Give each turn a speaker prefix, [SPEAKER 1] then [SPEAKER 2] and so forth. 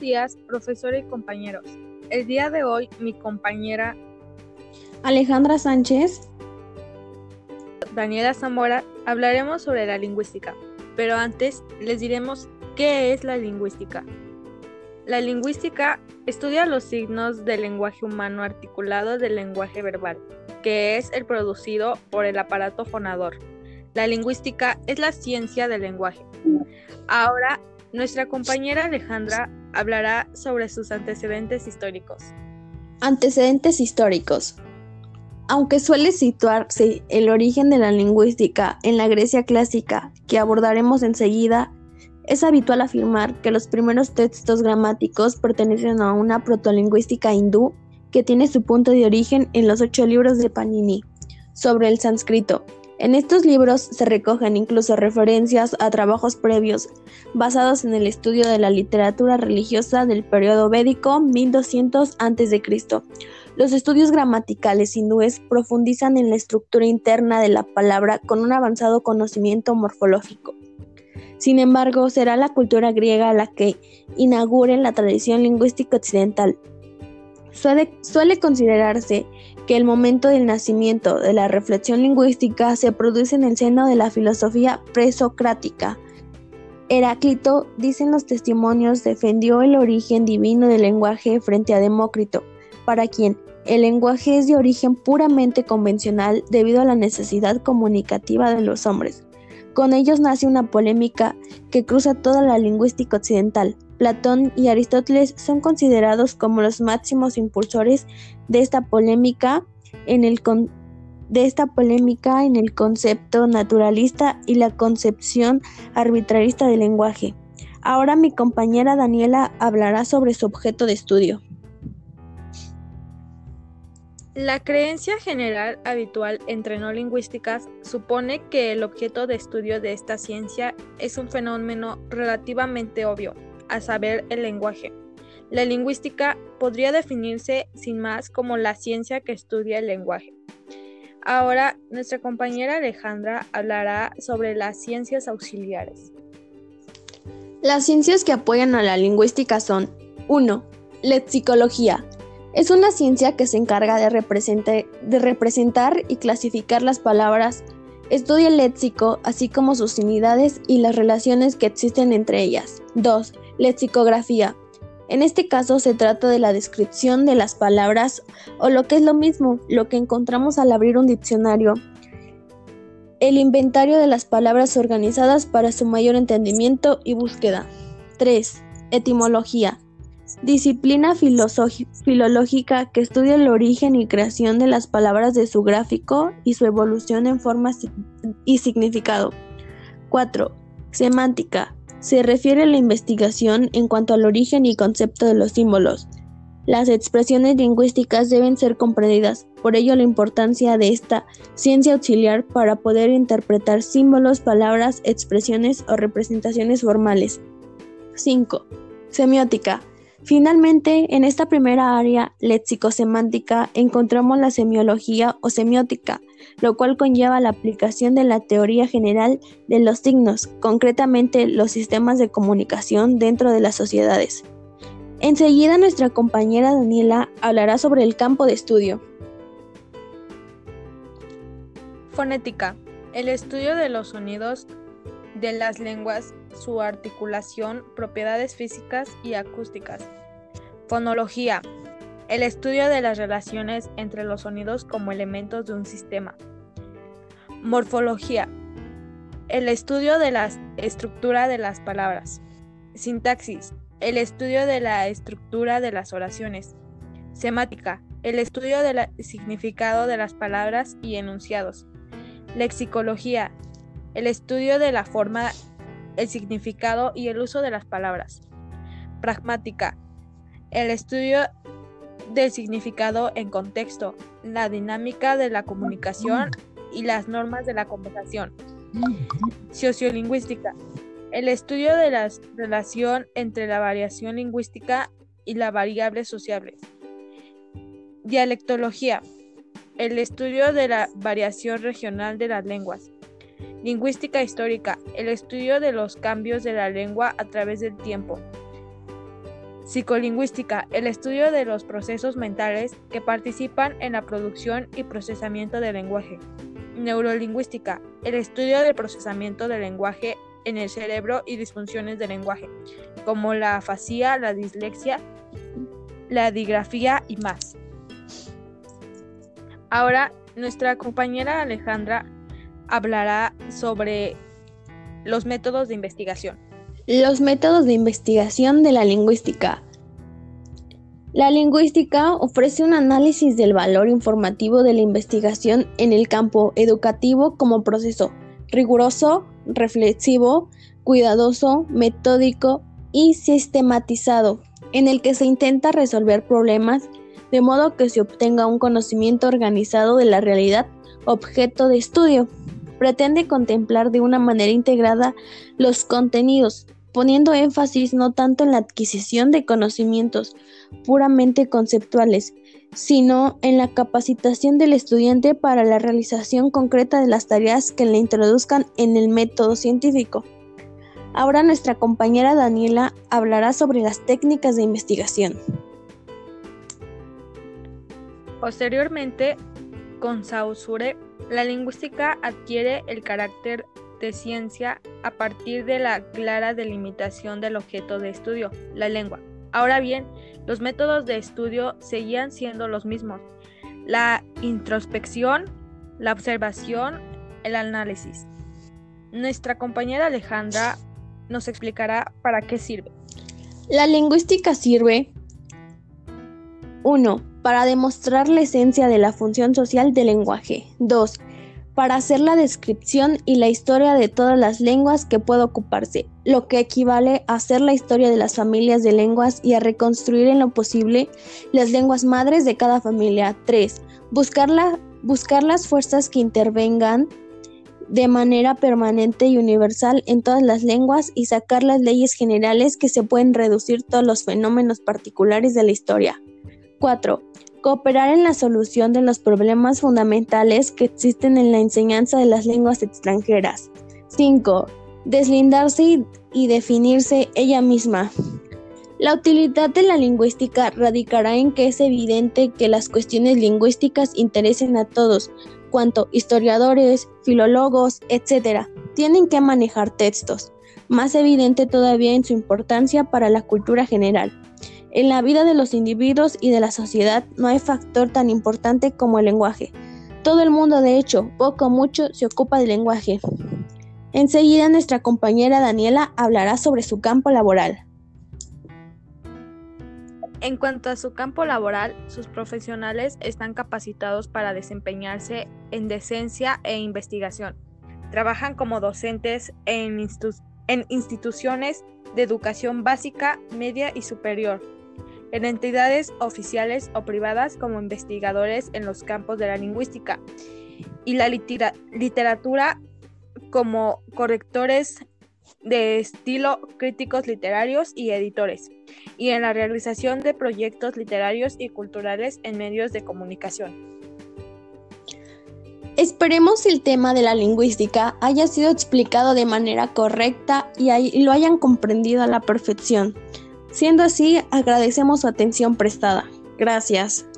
[SPEAKER 1] días, profesor y compañeros. El día de hoy, mi compañera
[SPEAKER 2] Alejandra Sánchez,
[SPEAKER 1] Daniela Zamora, hablaremos sobre la lingüística. Pero antes, les diremos qué es la lingüística. La lingüística estudia los signos del lenguaje humano articulado del lenguaje verbal, que es el producido por el aparato fonador. La lingüística es la ciencia del lenguaje. Ahora, nuestra compañera Alejandra hablará sobre sus antecedentes históricos.
[SPEAKER 2] Antecedentes históricos. Aunque suele situarse el origen de la lingüística en la Grecia clásica, que abordaremos enseguida, es habitual afirmar que los primeros textos gramáticos pertenecen a una protolingüística hindú que tiene su punto de origen en los ocho libros de Panini sobre el sánscrito, en estos libros se recogen incluso referencias a trabajos previos basados en el estudio de la literatura religiosa del periodo védico 1200 a.C. Los estudios gramaticales hindúes profundizan en la estructura interna de la palabra con un avanzado conocimiento morfológico. Sin embargo, será la cultura griega la que inaugure la tradición lingüística occidental. Suele, considerarse que el momento del nacimiento de la reflexión lingüística se produce en el seno de la filosofía presocrática. Heráclito, dicen los testimonios, defendió el origen divino del lenguaje frente a Demócrito, para quien el lenguaje es de origen puramente convencional debido a la necesidad comunicativa de los hombres. Con ellos nace una polémica que cruza toda la lingüística occidental. Platón y Aristóteles son considerados como los máximos impulsores de esta polémica en el de esta polémica en el concepto naturalista y la concepción arbitrarista del lenguaje. Ahora mi compañera Daniela hablará sobre su objeto de estudio.
[SPEAKER 1] La creencia general habitual entre no lingüísticas supone que el objeto de estudio de esta ciencia es un fenómeno relativamente obvio, a saber, el lenguaje. La lingüística podría definirse sin más como la ciencia que estudia el lenguaje. Ahora, nuestra compañera Alejandra hablará sobre las ciencias auxiliares.
[SPEAKER 2] Las ciencias que apoyan a la lingüística son 1. Lexicología, es una ciencia que se encarga de, representar y clasificar las palabras, estudia el léxico, así como sus unidades y las relaciones que existen entre ellas. 2. Lexicografía. En este caso se trata de la descripción de las palabras o lo que es lo mismo, lo que encontramos al abrir un diccionario. El inventario de las palabras organizadas para su mayor entendimiento y búsqueda. 3. Etimología disciplina filológica que estudia el origen y creación de las palabras de su gráfico y su evolución en forma y significado. 4. Semántica. Se refiere a la investigación en cuanto al origen y concepto de los símbolos. Las expresiones lingüísticas deben ser comprendidas, por ello la importancia de esta ciencia auxiliar para poder interpretar símbolos, palabras, expresiones o representaciones formales. 5. Semiótica Finalmente, en esta primera área léxico-semántica encontramos la semiología o semiótica, lo cual conlleva la aplicación de la teoría general de los signos, concretamente los sistemas de comunicación dentro de las sociedades. Enseguida nuestra compañera Daniela hablará sobre el campo de estudio.
[SPEAKER 1] Fonética. El estudio de los sonidos de las lenguas, su articulación, propiedades físicas y acústicas. Fonología. El estudio de las relaciones entre los sonidos como elementos de un sistema. Morfología. El estudio de la estructura de las palabras. Sintaxis. El estudio de la estructura de las oraciones. Semática. El estudio del significado de las palabras y enunciados. Lexicología el estudio de la forma, el significado y el uso de las palabras. Pragmática, el estudio del significado en contexto, la dinámica de la comunicación y las normas de la conversación. Sociolingüística, el estudio de la relación entre la variación lingüística y la variable sociable. Dialectología, el estudio de la variación regional de las lenguas. Lingüística histórica, el estudio de los cambios de la lengua a través del tiempo. Psicolingüística, el estudio de los procesos mentales que participan en la producción y procesamiento del lenguaje. Neurolingüística, el estudio del procesamiento del lenguaje en el cerebro y disfunciones del lenguaje, como la afasia, la dislexia, la digrafía y más. Ahora, nuestra compañera Alejandra hablará sobre los métodos de investigación.
[SPEAKER 2] Los métodos de investigación de la lingüística. La lingüística ofrece un análisis del valor informativo de la investigación en el campo educativo como proceso riguroso, reflexivo, cuidadoso, metódico y sistematizado, en el que se intenta resolver problemas de modo que se obtenga un conocimiento organizado de la realidad objeto de estudio. Pretende contemplar de una manera integrada los contenidos, poniendo énfasis no tanto en la adquisición de conocimientos puramente conceptuales, sino en la capacitación del estudiante para la realización concreta de las tareas que le introduzcan en el método científico. Ahora nuestra compañera Daniela hablará sobre las técnicas de investigación.
[SPEAKER 1] Posteriormente, con Saussure, la lingüística adquiere el carácter de ciencia a partir de la clara delimitación del objeto de estudio, la lengua. Ahora bien, los métodos de estudio seguían siendo los mismos. La introspección, la observación, el análisis. Nuestra compañera Alejandra nos explicará para qué sirve.
[SPEAKER 2] La lingüística sirve 1 para demostrar la esencia de la función social del lenguaje. 2. Para hacer la descripción y la historia de todas las lenguas que pueda ocuparse, lo que equivale a hacer la historia de las familias de lenguas y a reconstruir en lo posible las lenguas madres de cada familia. 3. Buscar, buscar las fuerzas que intervengan de manera permanente y universal en todas las lenguas y sacar las leyes generales que se pueden reducir todos los fenómenos particulares de la historia. 4. Cooperar en la solución de los problemas fundamentales que existen en la enseñanza de las lenguas extranjeras. 5. Deslindarse y, definirse ella misma. La utilidad de la lingüística radicará en que es evidente que las cuestiones lingüísticas interesen a todos, cuanto historiadores, filólogos, etc., tienen que manejar textos, más evidente todavía en su importancia para la cultura general. En la vida de los individuos y de la sociedad no hay factor tan importante como el lenguaje. Todo el mundo, de hecho, poco o mucho, se ocupa del lenguaje. Enseguida nuestra compañera Daniela hablará sobre su campo laboral.
[SPEAKER 1] En cuanto a su campo laboral, sus profesionales están capacitados para desempeñarse en decencia e investigación. Trabajan como docentes en, en instituciones de educación básica, media y superior, en entidades oficiales o privadas como investigadores en los campos de la lingüística y la literatura como correctores de estilo, críticos literarios y editores, y en la realización de proyectos literarios y culturales en medios de comunicación.
[SPEAKER 2] Esperemos el tema de la lingüística haya sido explicado de manera correcta y lo hayan comprendido a la perfección. Siendo así, agradecemos su atención prestada. Gracias.